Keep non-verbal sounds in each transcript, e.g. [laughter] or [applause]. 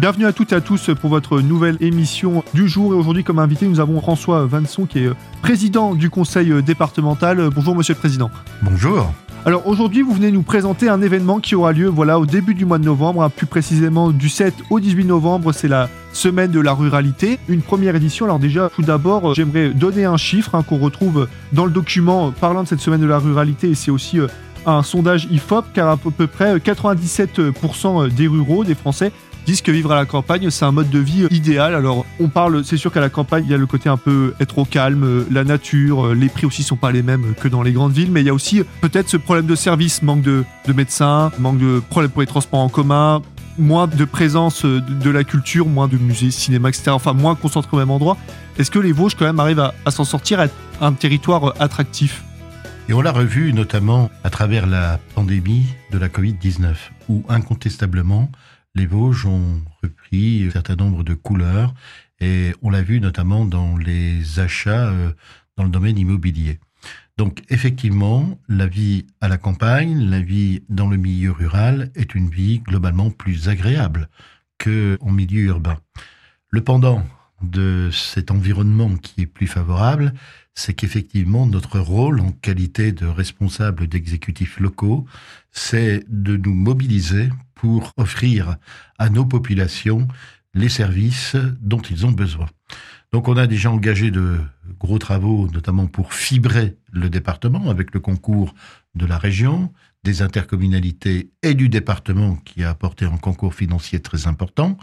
Bienvenue à toutes et à tous pour votre nouvelle émission du jour. Et aujourd'hui, comme invité, nous avons François Vanson, qui est euh, président du conseil euh, départemental. Bonjour, monsieur le président. Bonjour. Alors aujourd'hui, vous venez nous présenter un événement qui aura lieu voilà, au début du mois de novembre, hein, plus précisément du 7 au 18 novembre. C'est la semaine de la ruralité, une première édition. Alors déjà, tout d'abord, euh, j'aimerais donner un chiffre hein, qu'on retrouve dans le document parlant de cette semaine de la ruralité. Et c'est aussi un sondage IFOP, car à peu près 97% des ruraux, des Français, disent que vivre à la campagne, c'est un mode de vie idéal. Alors, on parle, c'est sûr qu'à la campagne, il y a le côté un peu être au calme, la nature, les prix aussi sont pas les mêmes que dans les grandes villes, mais il y a aussi peut-être ce problème de service, manque de, médecins, manque de problèmes pour les transports en commun, moins de présence de, la culture, moins de musées, cinéma, etc. Enfin, moins concentré au même endroit. Est-ce que les Vosges, quand même, arrivent à, à s'en sortir, à être un territoire attractif? Et on l'a revu notamment à travers la pandémie de la Covid-19, où incontestablement, les Vosges ont repris un certain nombre de couleurs et on l'a vu notamment dans les achats euh, dans le domaine immobilier. Donc effectivement, la vie à la campagne, la vie dans le milieu rural est une vie globalement plus agréable qu'en milieu urbain. Le pendant de cet environnement qui est plus favorable, c'est qu'effectivement notre rôle en qualité de responsable d'exécutifs locaux, c'est de nous mobiliser pour offrir à nos populations les services dont ils ont besoin. Donc on a déjà engagé de gros travaux, notamment pour fibrer le département avec le concours de la région, des intercommunalités et du département qui a apporté un concours financier très important.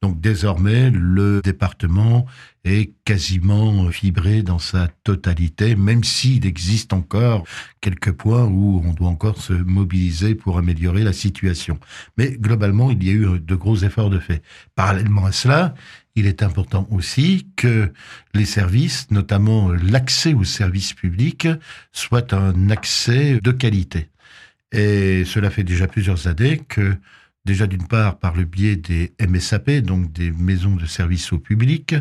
Donc désormais, le département est quasiment fibré dans sa totalité, même s'il existe encore quelques points où on doit encore se mobiliser pour améliorer la situation. Mais globalement, il y a eu de gros efforts de fait. Parallèlement à cela, il est important aussi que les services, notamment l'accès aux services publics, soient un accès de qualité. Et cela fait déjà plusieurs années que, déjà d'une part par le biais des MSAP, donc des maisons de services au public,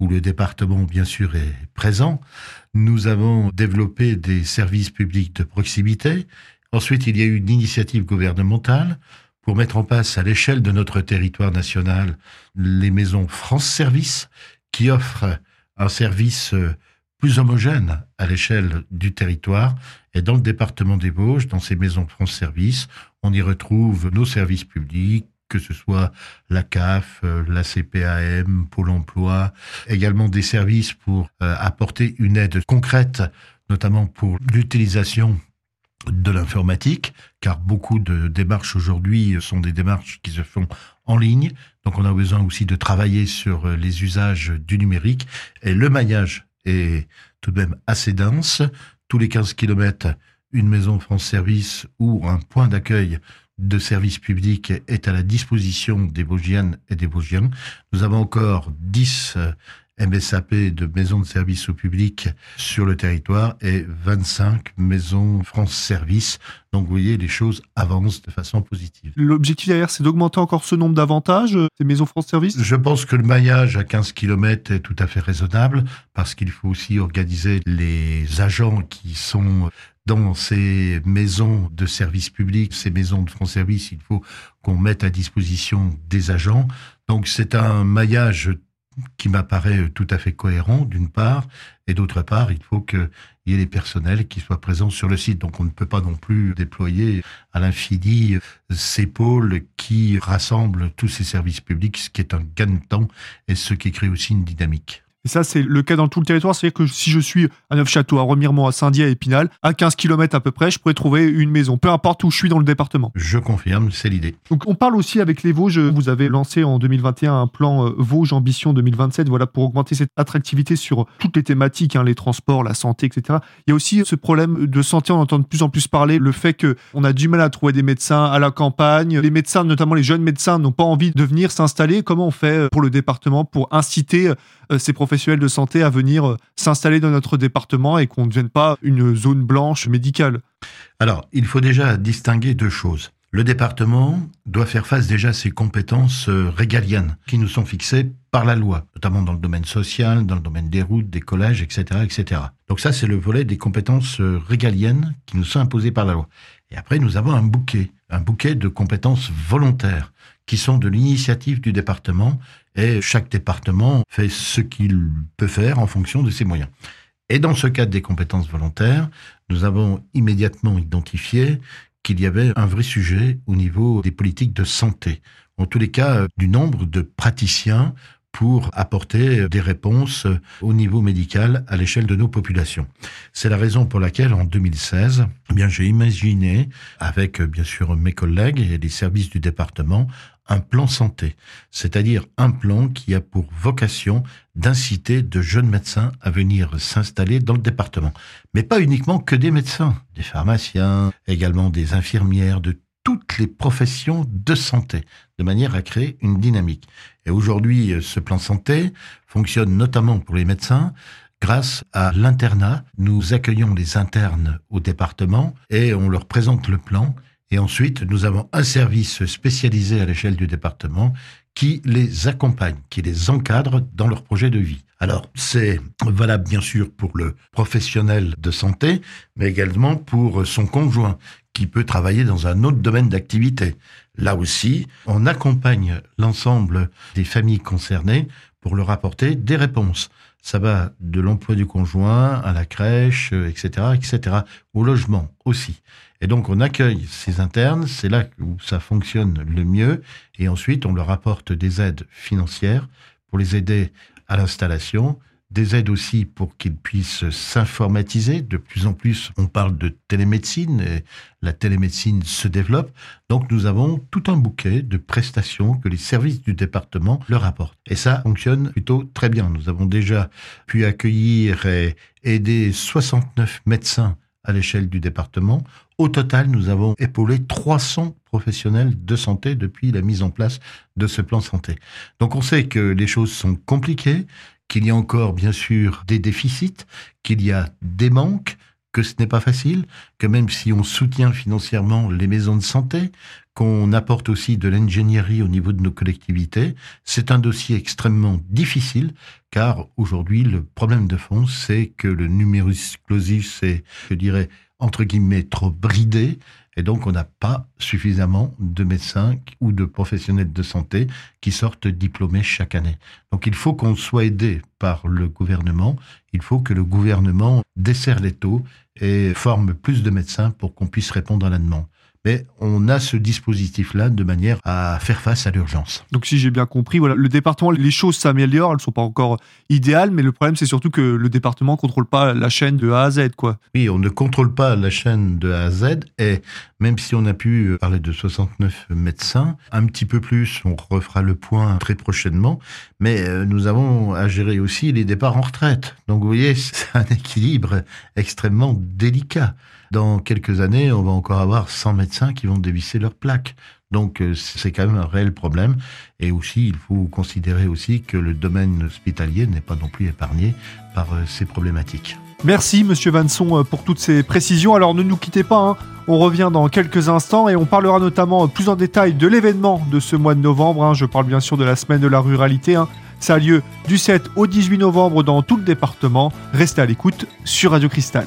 où le département bien sûr est présent, nous avons développé des services publics de proximité. Ensuite, il y a eu une initiative gouvernementale pour mettre en place à l'échelle de notre territoire national les maisons France Service qui offrent un service plus homogène à l'échelle du territoire. Et dans le département des Vosges, dans ces maisons France Service, on y retrouve nos services publics, que ce soit la CAF, euh, la CPAM, Pôle emploi, également des services pour euh, apporter une aide concrète, notamment pour l'utilisation de l'informatique, car beaucoup de démarches aujourd'hui sont des démarches qui se font en ligne. Donc on a besoin aussi de travailler sur euh, les usages du numérique et le maillage est tout de même assez dense. Tous les 15 kilomètres, une maison France Service ou un point d'accueil de service public est à la disposition des Vosgiennes et des Vosgiens. Nous avons encore 10 MSAP de maisons de service au public sur le territoire et 25 maisons France Service. Donc vous voyez, les choses avancent de façon positive. L'objectif derrière, c'est d'augmenter encore ce nombre d'avantages, ces maisons France Service Je pense que le maillage à 15 km est tout à fait raisonnable parce qu'il faut aussi organiser les agents qui sont dans ces maisons de service public, ces maisons de France Service, il faut qu'on mette à disposition des agents. Donc c'est un maillage qui m'apparaît tout à fait cohérent, d'une part, et d'autre part, il faut qu'il y ait les personnels qui soient présents sur le site. Donc on ne peut pas non plus déployer à l'infini ces pôles qui rassemblent tous ces services publics, ce qui est un gain de temps et ce qui crée aussi une dynamique. Et ça, c'est le cas dans tout le territoire. C'est-à-dire que si je suis à Neufchâteau, à Remiremont, à Saint-Dié, à Épinal, à 15 km à peu près, je pourrais trouver une maison, peu importe où je suis dans le département. Je confirme, c'est l'idée. Donc, on parle aussi avec les Vosges. Vous avez lancé en 2021 un plan euh, Vosges Ambition 2027, voilà, pour augmenter cette attractivité sur toutes les thématiques, hein, les transports, la santé, etc. Il y a aussi ce problème de santé, on entend de plus en plus parler, le fait qu'on a du mal à trouver des médecins à la campagne. Les médecins, notamment les jeunes médecins, n'ont pas envie de venir s'installer. Comment on fait euh, pour le département pour inciter euh, ces professionnels de santé à venir euh, s'installer dans notre département et qu'on ne devienne pas une zone blanche médicale Alors, il faut déjà distinguer deux choses. Le département doit faire face déjà à ses compétences euh, régaliennes qui nous sont fixées par la loi, notamment dans le domaine social, dans le domaine des routes, des collèges, etc., etc. Donc ça, c'est le volet des compétences régaliennes qui nous sont imposées par la loi. Et après, nous avons un bouquet un bouquet de compétences volontaires qui sont de l'initiative du département et chaque département fait ce qu'il peut faire en fonction de ses moyens. Et dans ce cadre des compétences volontaires, nous avons immédiatement identifié qu'il y avait un vrai sujet au niveau des politiques de santé. En tous les cas, du nombre de praticiens pour apporter des réponses au niveau médical à l'échelle de nos populations. C'est la raison pour laquelle, en 2016, eh bien, j'ai imaginé, avec bien sûr mes collègues et les services du département, un plan santé, c'est-à-dire un plan qui a pour vocation d'inciter de jeunes médecins à venir s'installer dans le département. Mais pas uniquement que des médecins, des pharmaciens, également des infirmières, de toutes les professions de santé, de manière à créer une dynamique. Et aujourd'hui, ce plan santé fonctionne notamment pour les médecins grâce à l'internat. Nous accueillons les internes au département et on leur présente le plan. Et ensuite, nous avons un service spécialisé à l'échelle du département qui les accompagne, qui les encadre dans leur projet de vie. Alors, c'est valable bien sûr pour le professionnel de santé, mais également pour son conjoint qui peut travailler dans un autre domaine d'activité. Là aussi, on accompagne l'ensemble des familles concernées pour leur apporter des réponses. Ça va de l'emploi du conjoint à la crèche, etc., etc., au logement aussi. Et donc on accueille ces internes, c'est là où ça fonctionne le mieux, et ensuite on leur apporte des aides financières pour les aider à l'installation, des aides aussi pour qu'ils puissent s'informatiser. De plus en plus, on parle de télémédecine et la télémédecine se développe. Donc nous avons tout un bouquet de prestations que les services du département leur apportent. Et ça fonctionne plutôt très bien. Nous avons déjà pu accueillir et aider 69 médecins à l'échelle du département. Au total, nous avons épaulé 300 professionnels de santé depuis la mise en place de ce plan santé. Donc on sait que les choses sont compliquées, qu'il y a encore bien sûr des déficits, qu'il y a des manques, que ce n'est pas facile, que même si on soutient financièrement les maisons de santé, qu'on apporte aussi de l'ingénierie au niveau de nos collectivités, c'est un dossier extrêmement difficile, car aujourd'hui, le problème de fond, c'est que le numerus clausus est, je dirais, entre guillemets, trop bridé, et donc, on n'a pas suffisamment de médecins ou de professionnels de santé qui sortent diplômés chaque année. Donc, il faut qu'on soit aidé par le gouvernement. Il faut que le gouvernement desserre les taux et forme plus de médecins pour qu'on puisse répondre à la demande mais on a ce dispositif-là de manière à faire face à l'urgence. Donc si j'ai bien compris, voilà, le département, les choses s'améliorent, elles ne sont pas encore idéales, mais le problème c'est surtout que le département ne contrôle pas la chaîne de A à Z, quoi. Oui, on ne contrôle pas la chaîne de A à Z, et même si on a pu parler de 69 médecins, un petit peu plus, on refera le point très prochainement, mais euh, nous avons à gérer aussi les départs en retraite. Donc vous voyez, [laughs] c'est un équilibre extrêmement délicat. Dans quelques années, on va encore avoir 100 médecins qui vont dévisser leurs plaques. Donc euh, c'est quand même un réel problème. Et aussi, il faut considérer aussi que le domaine hospitalier n'est pas non plus épargné par euh, ces problématiques. Merci Monsieur Vanson euh, pour toutes ces précisions. Alors ne nous quittez pas, hein. on revient dans quelques instants et on parlera notamment plus en détail de l'événement de ce mois de novembre. Hein. Je parle bien sûr de la semaine de la ruralité. Hein. Ça a lieu du 7 au 18 novembre dans tout le département. Restez à l'écoute sur Radio Cristal.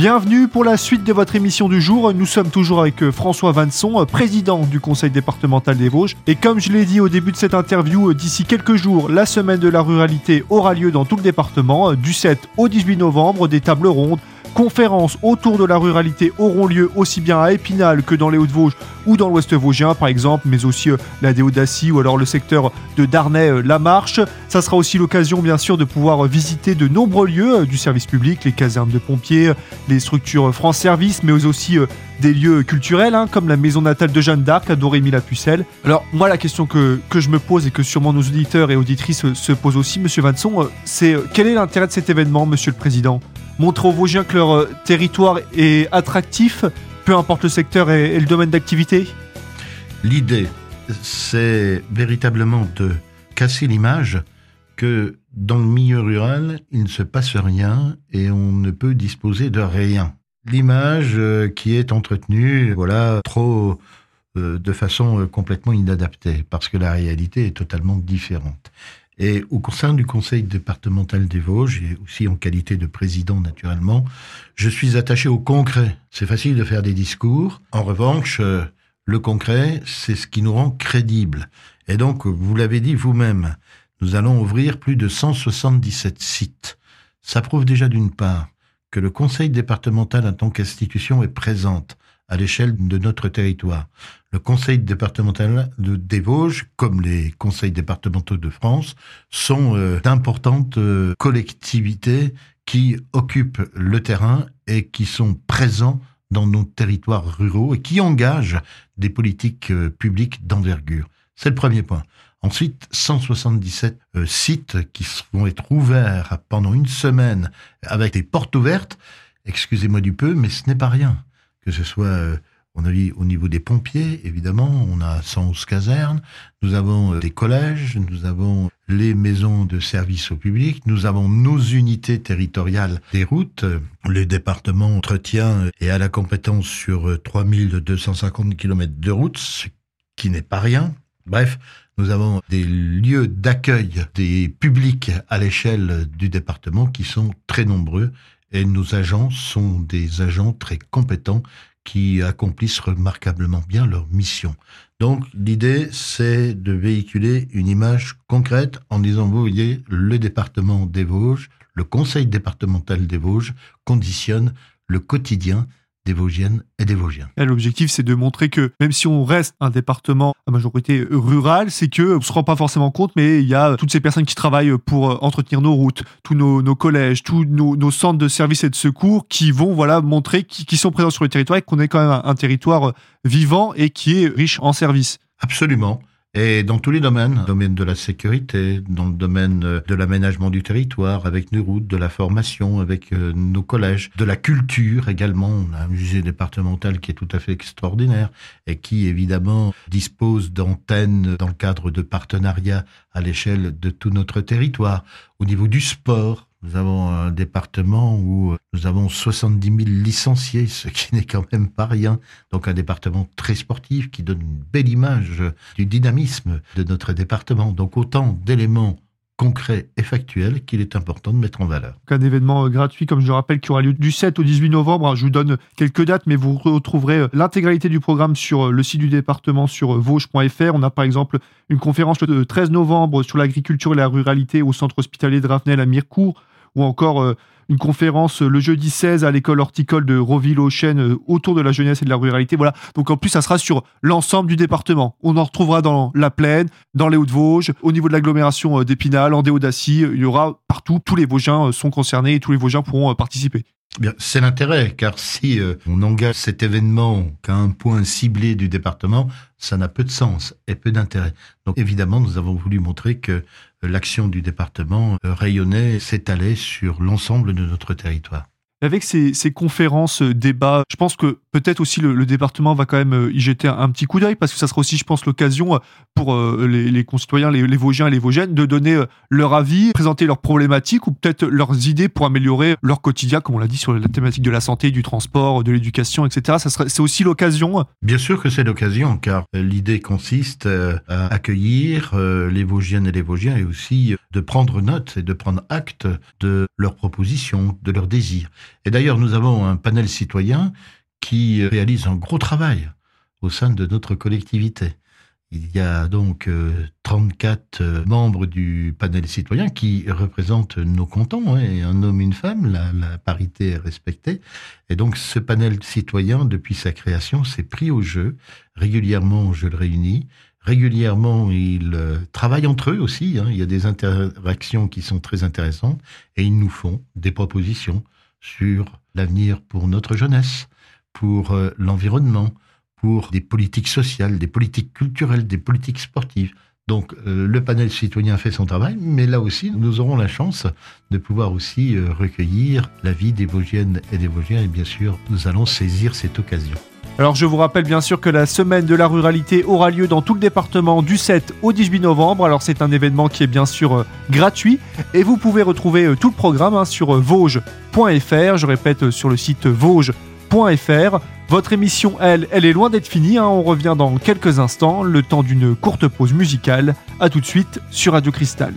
Bienvenue pour la suite de votre émission du jour. Nous sommes toujours avec euh, François Vanson, euh, président du conseil départemental des Vosges. Et comme je l'ai dit au début de cette interview, euh, d'ici quelques jours, la semaine de la ruralité aura lieu dans tout le département, du 7 au 18 novembre, des tables rondes, conférences autour de la ruralité auront lieu aussi bien à Épinal que dans les Hauts-de-Vosges ou dans l'Ouest vosgien par exemple, mais aussi la Déodacie ou alors le secteur de Darnay-La Marche. Ça sera aussi l'occasion bien sûr de pouvoir visiter de nombreux lieux du service public, les casernes de pompiers, les structures France Service, mais aussi des lieux culturels, hein, comme la maison natale de Jeanne d'Arc à Dorémy la Pucelle. Alors moi la question que, que, je me pose et que sûrement nos auditeurs et auditrices se posent aussi, Monsieur Vanson, c'est quel est l'intérêt de cet événement, Monsieur le Président? Montrer aux Vosgiens que leur territoire est attractif, peu importe le secteur et, le domaine d'activité L'idée, c'est véritablement de casser l'image que dans le milieu rural, il ne se passe rien et on ne peut disposer de rien. l'image euh, qui est entretenue, voilà, trop euh, de façon euh, complètement inadaptée, parce que la réalité est totalement différente. Et au sein du conseil départemental des Vosges, et aussi en qualité de président naturellement, je suis attaché au concret. C'est facile de faire des discours. En revanche, le concret, c'est ce qui nous rend crédibles. Et donc, vous l'avez dit vous-même, nous allons ouvrir plus de 177 sites. Ça prouve déjà d'une part que le conseil départemental en tant qu'institution est présente à l'échelle de notre territoire. Le conseil départemental de, des Vosges, comme les conseils départementaux de France, sont euh, d'importantes euh, collectivités qui occupent le terrain et qui sont présents dans nos territoires ruraux et qui engagent des politiques euh, publiques d'envergure. C'est le premier point. Ensuite, 177 euh, sites qui vont être ouverts pendant une semaine avec des portes ouvertes. Excusez-moi du peu, mais ce n'est pas rien. Que ce soit, euh, on a au niveau des pompiers, évidemment, on a 111 casernes, nous avons euh, des collèges, nous avons les maisons de service au public, nous avons nos unités territoriales des routes. Le département entretient et a la compétence sur 3250 km de routes, ce qui n'est pas rien. Bref, nous avons des lieux d'accueil des publics à l'échelle du département qui sont très nombreux et nos agents sont des agents très compétents qui accomplissent remarquablement bien leur mission. Donc l'idée, c'est de véhiculer une image concrète en disant, vous voyez, le département des Vosges, le conseil départemental des Vosges conditionne le quotidien des Vosgiennes et des Vosgiens. L'objectif, c'est de montrer que même si on reste un département à majorité rurale, c'est que on se rend pas forcément compte, mais il y a toutes ces personnes qui travaillent pour euh, entretenir nos routes, tous nos, collèges, tous nos, centres de services et de secours qui vont voilà montrer qui, sont présents sur le territoire et qu'on est quand même un territoire vivant et qui est riche en services. Absolument. Et dans tous les domaines, domaine de la sécurité, dans le domaine euh, de l'aménagement du territoire, avec nos routes, de la formation, avec euh, nos collèges, de la culture également. On a un musée départemental qui est tout à fait extraordinaire et qui évidemment dispose d'antennes dans le cadre de partenariats à l'échelle de tout notre territoire. Au niveau du sport, nous avons un département où nous avons 70 000 licenciés, ce qui n'est quand même pas rien. Donc un département très sportif qui donne une belle image du dynamisme de notre département. Donc autant d'éléments concret et factuel qu'il est important de mettre en valeur. Un événement euh, gratuit, comme je le rappelle, qui aura lieu du 7 au 18 novembre. Je vous donne quelques dates, mais vous retrouverez euh, l'intégralité du programme sur euh, le site du département sur vosges.fr. On a par exemple une conférence le 13 novembre sur l'agriculture et la ruralité au centre hospitalier de Ravenel à Mirecourt ou encore euh, une conférence euh, le jeudi 16 à l'école horticole de Roville-aux-Chênes euh, autour de la jeunesse et de la ruralité. Voilà. Donc en plus, ça sera sur l'ensemble du département. On en retrouvera dans la plaine, dans les Hauts-de-Vosges, au niveau de l'agglomération d'Épinal, en Déodacie. Il y aura partout. Tous les Vosgiens sont concernés et tous les Vosgiens pourront participer. Bien, c'est l'intérêt, car si on engage cet événement qu'à un point ciblé du département, ça n'a peu de sens et peu d'intérêt. Donc évidemment, nous avons voulu montrer que l'action du département euh, rayonnait, s'étalait sur l'ensemble de notre territoire. Avec ces, conférences, euh, débats, je pense que peut-être aussi le, département va quand même euh, y jeter un, petit coup d'œil parce que ça sera aussi, je pense, l'occasion pour les, concitoyens, les, Vosgiens et les Vosgiennes de donner leur avis, présenter leurs problématiques ou peut-être leurs idées pour améliorer leur quotidien, comme on l'a dit sur la thématique de la santé, du transport, de l'éducation, etc. C'est aussi l'occasion. Bien sûr que c'est l'occasion, car l'idée consiste à accueillir les Vosgiennes et les Vosgiens et aussi de prendre note et de prendre acte de leurs propositions, de leurs désirs. Et d'ailleurs, nous avons un panel citoyen qui réalise un gros travail au sein de notre collectivité. Il y a donc 34 euh, euh, membres du panel citoyen qui représentent nos cantons, hein, un homme, une femme, la, parité est respectée. Et donc ce panel citoyen, depuis sa création, s'est pris au jeu. Régulièrement, je le réunis. Régulièrement, ils euh, travaillent entre eux aussi. Hein. Il y a des interactions qui sont très intéressantes et ils nous font des propositions sur l'avenir pour notre jeunesse, pour euh, l'environnement, pour des politiques sociales, des politiques culturelles, des politiques sportives. Donc euh, le panel citoyen fait son travail, mais là aussi, nous aurons la chance de pouvoir aussi recueillir l'avis des Vosgiennes et des Vosgiens, et bien sûr, nous allons saisir cette occasion. Alors je vous rappelle bien sûr que la semaine de la ruralité aura lieu dans tout le département du 7 au 18 novembre. Alors c'est un événement qui est bien sûr euh, gratuit et vous pouvez retrouver euh, tout le programme hein, sur euh, vosges.fr. Je répète sur le site vosges www.radiocristal.fr. Votre émission, elle, elle est loin d'être finie. Hein. On revient dans quelques instants, le temps d'une courte pause musicale. A tout de suite sur Radio Cristal.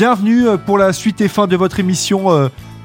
Bienvenue euh, pour la suite et fin de votre émission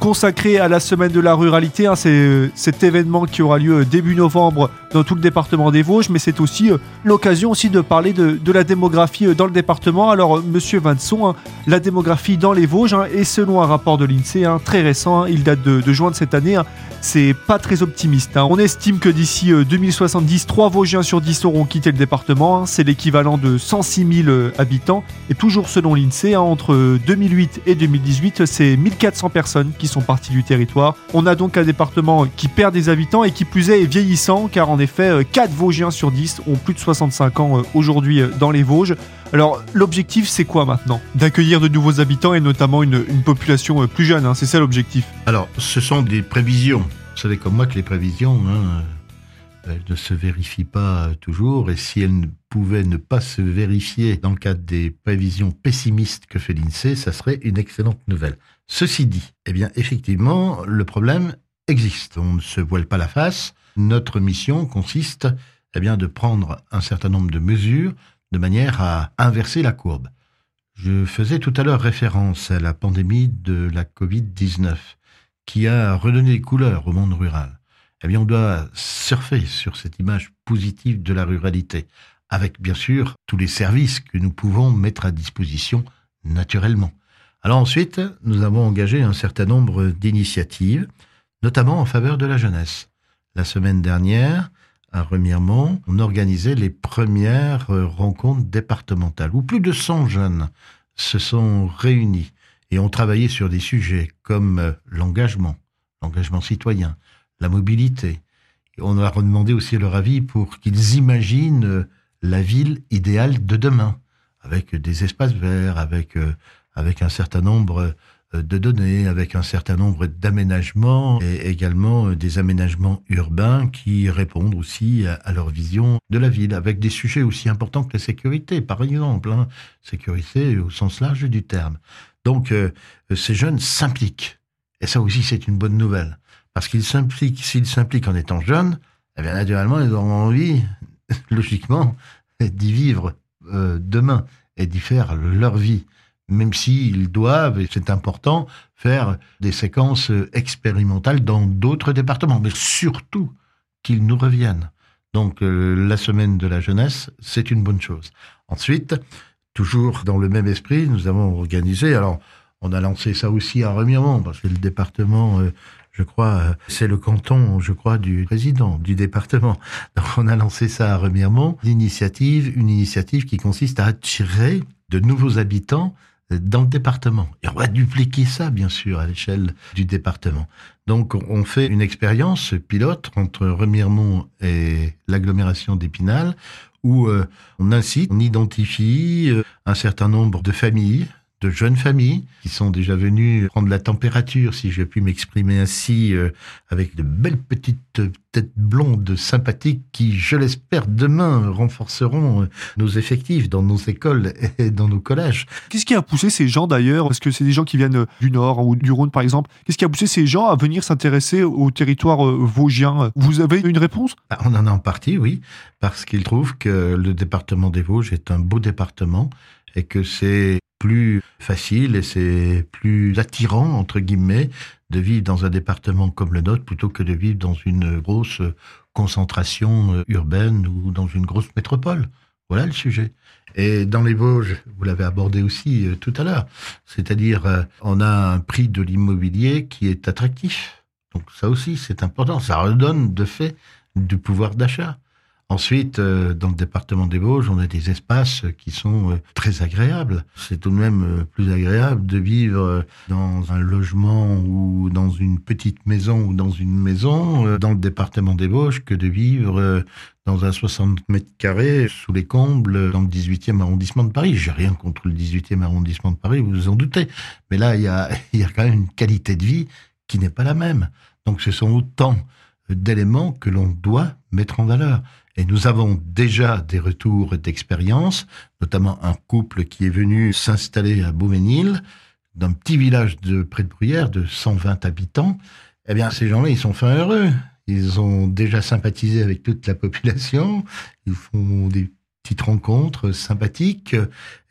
euh, consacrée à la semaine de la ruralité. Hein. C'est euh, cet événement qui aura lieu début novembre dans tout le département des Vosges, mais c'est aussi euh, l'occasion aussi de parler de, la démographie euh, dans le département. Alors, euh, Monsieur Vanson, hein, la démographie dans les Vosges, hein, et selon un rapport de l'INSEE hein, très récent, il date de, juin de cette année, c'est pas très optimiste. On estime que d'ici 2070, 3 Vosgiens sur 10 auront quitté le département. C'est l'équivalent de 106 000 habitants. Et toujours selon l'INSEE, entre 2008 et 2018, c'est 1400 personnes qui sont parties du territoire. On a donc un département qui perd des habitants et qui plus est, est vieillissant, car en effet, 4 euh, Vosgiens sur 10 ont plus de 65 ans euh, aujourd'hui euh, dans les Vosges. Alors, l'objectif, c'est quoi maintenant? D'accueillir de nouveaux habitants et notamment une, population plus jeune, hein, c'est ça l'objectif? Alors, ce sont des prévisions. Vous savez comme moi que les prévisions, hein, ne se vérifient pas toujours, et si elles ne pouvaient ne pas se vérifier dans le cadre des prévisions pessimistes que fait l'INSEE, ça serait une excellente nouvelle. Ceci dit, eh bien, effectivement, le problème existe. On ne se voile pas la face. Notre mission consiste eh bien, de prendre un certain nombre de mesures de manière à inverser la courbe. Je faisais tout à l'heure référence à la pandémie de la Covid-19 qui a redonné des couleurs au monde rural. Eh bien, on doit surfer sur cette image positive de la ruralité, avec bien sûr tous les services que nous pouvons mettre à disposition naturellement. Alors ensuite, nous avons engagé un certain nombre d'initiatives, notamment en faveur de la jeunesse. La semaine dernière, à Remiremont, on organisait les premières euh, rencontres départementales où plus de 100 jeunes se sont réunis et ont travaillé sur des sujets comme euh, l'engagement, l'engagement citoyen, la mobilité. on a demandé aussi leur avis pour qu'ils imaginent euh, la ville idéale de demain, avec des espaces verts, avec, avec un certain nombre euh, de données, avec un certain nombre d'aménagements et également euh, des aménagements urbains qui répondent aussi à, leur vision de la ville, avec des sujets aussi importants que la sécurité, par exemple, hein. sécurité au sens large du terme. Donc euh, ces jeunes s'impliquent, et ça aussi c'est une bonne nouvelle, parce qu'ils s'impliquent, s'ils s'impliquent en étant jeunes, eh bien naturellement ils auront envie, [laughs] logiquement, d'y vivre demain et d'y faire leur vie même s'ils doivent, et c'est important, faire des séquences expérimentales dans d'autres départements, mais surtout qu'ils nous reviennent. Donc euh, la semaine de la jeunesse, c'est une bonne chose. Ensuite, toujours dans le même esprit, nous avons organisé, alors on a lancé ça aussi à Remiremont, parce que le département, euh, je crois, euh, c'est le canton, je crois, du président du département. Donc on a lancé ça à Remiremont, l'initiative, une initiative qui consiste à attirer de nouveaux habitants dans le département. Et on va dupliquer ça, bien sûr, à l'échelle du département. Donc, on fait une expérience pilote entre Remiremont et l'agglomération d'Épinal, où euh, on incite, on identifie euh, un certain nombre de familles de jeunes familles qui sont déjà venues prendre la température, si je puis m'exprimer ainsi, euh, avec de belles petites têtes blondes sympathiques qui, je l'espère, demain renforceront euh, nos effectifs dans nos écoles [laughs] et dans nos collèges. Qu'est-ce qui a poussé ces gens d'ailleurs? Parce que c'est des gens qui viennent du Nord ou du Rhône par exemple? Qu'est-ce qui a poussé ces gens à venir s'intéresser au territoire euh, vosgien? Vous avez une réponse? Bah, On en a en partie, oui, parce qu'ils trouvent que le département des Vosges est un beau département et que c'est plus facile et c'est plus attirant, entre guillemets, de vivre dans un département comme le nôtre plutôt que de vivre dans une grosse concentration urbaine ou dans une grosse métropole. Voilà le sujet. Et dans les Vosges, vous l'avez abordé aussi euh, tout à l'heure, c'est-à-dire euh, on a un prix de l'immobilier qui est attractif. Donc ça aussi, c'est important. Ça redonne de fait du pouvoir d'achat. Ensuite, euh, dans le département des Vosges, on a des espaces qui sont euh, très agréables. C'est tout de même euh, plus agréable de vivre dans un logement ou dans une petite maison ou dans une maison dans le département des Vosges que de vivre dans un 60 mètres carrés sous les combles dans le 18e arrondissement de Paris. J'ai rien contre le 18e arrondissement de Paris, vous vous en doutez. Mais là, il y a, [laughs] il y a quand même une qualité de vie qui n'est pas la même. Donc ce sont autant d'éléments que l'on doit mettre en valeur. Et nous avons déjà des retours d'expérience, notamment un couple qui est venu s'installer à Beauménil, d'un petit village de près de Bruyères de 120 habitants. Eh bien, ces gens-là, ils sont fin heureux. Ils ont déjà sympathisé avec toute la population. Ils font des petites rencontres sympathiques.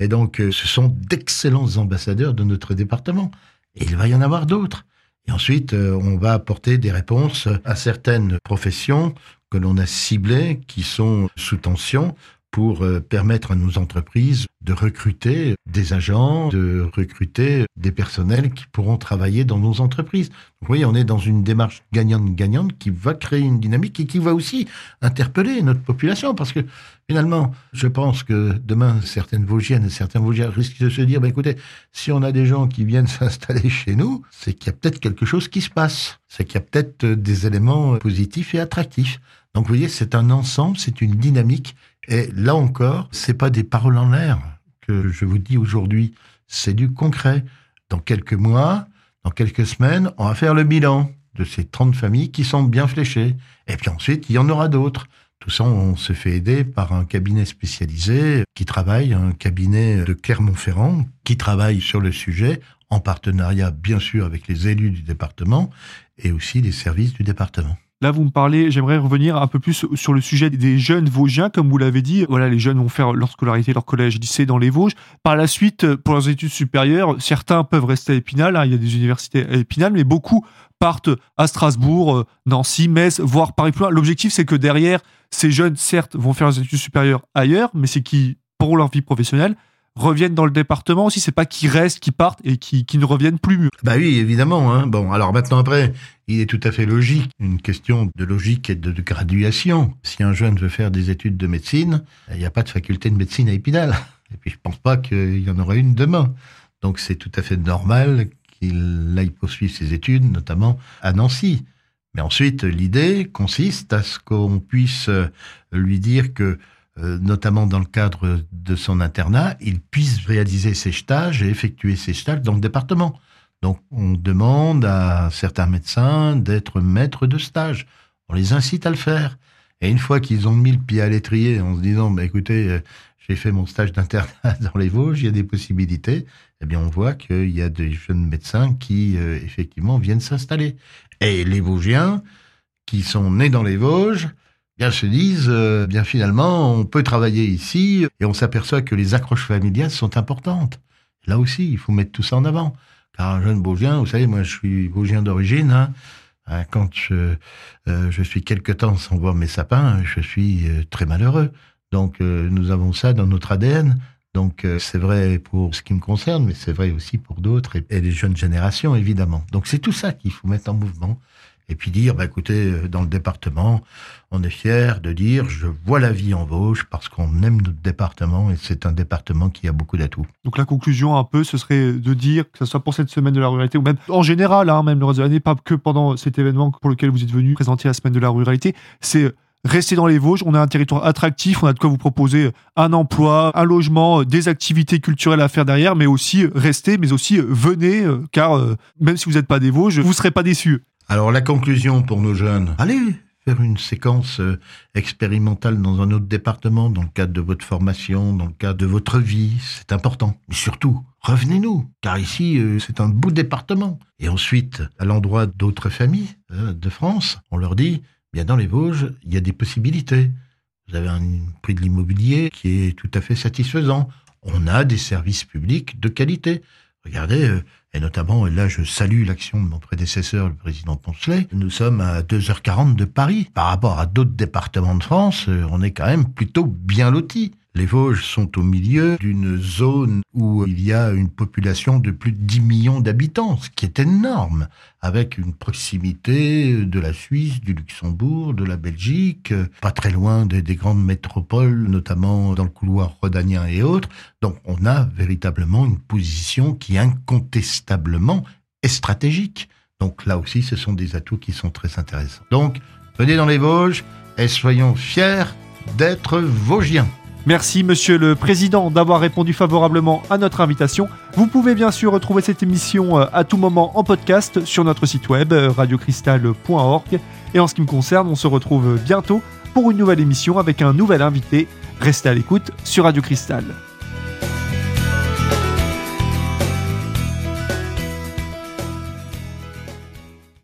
Et donc, ce sont d'excellents ambassadeurs de notre département. Et il va y en avoir d'autres. Et ensuite, euh, on va apporter des réponses à certaines professions que l'on a ciblées, qui sont sous tension, pour euh, permettre à nos entreprises de recruter des agents, de recruter des personnels qui pourront travailler dans nos entreprises. vous voyez, on est dans une démarche gagnante-gagnante qui va créer une dynamique et qui va aussi interpeller notre population parce que finalement, je pense que demain, certaines Vosgiennes et certains Vosgiens risquent de se dire, bah, écoutez, si on a des gens qui viennent [laughs] s'installer chez nous, c'est qu'il y a peut-être quelque chose qui se passe. C'est qu'il y a peut-être des éléments positifs et attractifs. Donc, vous voyez, c'est un ensemble, c'est une dynamique et là encore, c'est pas des paroles en l'air que je vous dis aujourd'hui, c'est du concret. Dans quelques mois, dans quelques semaines, on va faire le bilan de ces 30 familles qui sont bien fléchées. Et puis ensuite, il y en aura d'autres. Tout ça, on se fait aider par un cabinet spécialisé qui travaille, un cabinet de Clermont-Ferrand, qui travaille sur le sujet en partenariat, bien sûr, avec les élus du département et aussi les services du département. Là, vous me parlez, j'aimerais revenir un peu plus sur le sujet des jeunes Vosgiens, comme vous l'avez dit. Voilà, les jeunes vont faire leur scolarité, leur collège, lycée dans les Vosges. Par la suite, pour leurs études supérieures, certains peuvent rester à Épinal. Hein, il y a des universités à Épinal, mais beaucoup partent à Strasbourg, euh, Nancy, Metz, voire Paris plus. L'objectif, c'est que derrière, ces jeunes, certes, vont faire leurs études supérieures ailleurs, mais c'est qui, pour leur vie professionnelle, reviennent dans le département aussi. C'est pas qu'ils restent, qu'ils partent et qui, ne reviennent plus. Bah oui, évidemment. Hein. Bon, alors maintenant après, il est tout à fait logique, une question de logique et de, graduation. Si un jeune veut faire des études de médecine, il n'y a pas de faculté de médecine à Épinal. Et puis je pense pas qu'il y en aura une demain. Donc c'est tout à fait normal qu'il aille poursuivre ses études, notamment à Nancy. Mais ensuite, l'idée consiste à ce qu'on puisse lui dire que euh, notamment dans le cadre de son internat, il puisse réaliser ses stages et effectuer ses stages dans le département. Donc on demande à certains médecins d'être maîtres de stage. On les incite à le faire. Et une fois qu'ils ont mis le pied à l'étrier en se disant, bah, écoutez, euh, j'ai fait mon stage d'internat [laughs] dans les Vosges, il y a des possibilités, eh bien on voit qu'il y a des jeunes médecins qui, euh, effectivement, viennent s'installer. Et les Vosgiens, qui sont nés dans les Vosges, bien se disent, euh, bien finalement, on peut travailler ici et on s'aperçoit que les accroches familiales sont importantes. Là aussi, il faut mettre tout ça en avant. Car un jeune Vosgien, vous savez, moi je suis Vosgien d'origine, hein. hein quand je, euh, je suis quelque temps sans voir mes sapins, je suis euh, très malheureux. Donc nous avons ça dans notre ADN. Donc c'est vrai pour ce qui me concerne, mais c'est vrai aussi pour d'autres et les jeunes générations, évidemment. Donc c'est tout ça qu'il faut mettre en mouvement et puis dire, bah, écoutez, euh, dans le département, on est fier de dire, je vois la vie en Vosges parce qu'on aime notre département et c'est un département qui a beaucoup d'atouts. Donc la conclusion un peu, ce serait de dire, que ce soit pour cette semaine de la ruralité ou même en général, hein, même le reste de l'année, pas que pendant cet événement pour lequel vous êtes venu présenter la semaine de la ruralité, c'est rester dans les Vosges. On a un territoire attractif, on a de quoi vous proposer un emploi, un logement, des activités culturelles à faire derrière, mais aussi rester, mais aussi venez, euh, car euh, même si vous n'êtes pas des Vosges, vous ne serez pas déçus. Alors la conclusion pour nos jeunes, allez faire une séquence euh, expérimentale dans un autre département, dans le cadre de votre formation, dans le cadre de votre vie, c'est important. Mais surtout, revenez-nous, car ici, euh, c'est un beau département. Et ensuite, à l'endroit d'autres familles euh, de France, on leur dit, bien dans les Vosges, il y a des possibilités. Vous avez un prix de l'immobilier qui est tout à fait satisfaisant. On a des services publics de qualité. Regardez, euh, et notamment, et là je salue l'action de mon prédécesseur, le président Poncelet, nous sommes à 2h40 de Paris. Par rapport à d'autres départements de France, euh, on est quand même plutôt bien lotis. Les Vosges sont au milieu d'une zone où il y a une population de plus de 10 millions d'habitants, ce qui est énorme, avec une proximité de la Suisse, du Luxembourg, de la Belgique, pas très loin des, grandes métropoles, notamment dans le couloir rhodanien et autres. Donc on a véritablement une position qui incontestablement est stratégique. Donc là aussi, ce sont des atouts qui sont très intéressants. Donc, venez dans les Vosges et soyons fiers d'être Vosgiens. Merci Monsieur le Président d'avoir répondu favorablement à notre invitation. Vous pouvez bien sûr retrouver cette émission euh, à tout moment en podcast sur notre site web euh, radiocristal.org. Et en ce qui me concerne, on se retrouve bientôt pour une nouvelle émission avec un nouvel invité. Restez à l'écoute sur Radio Cristal.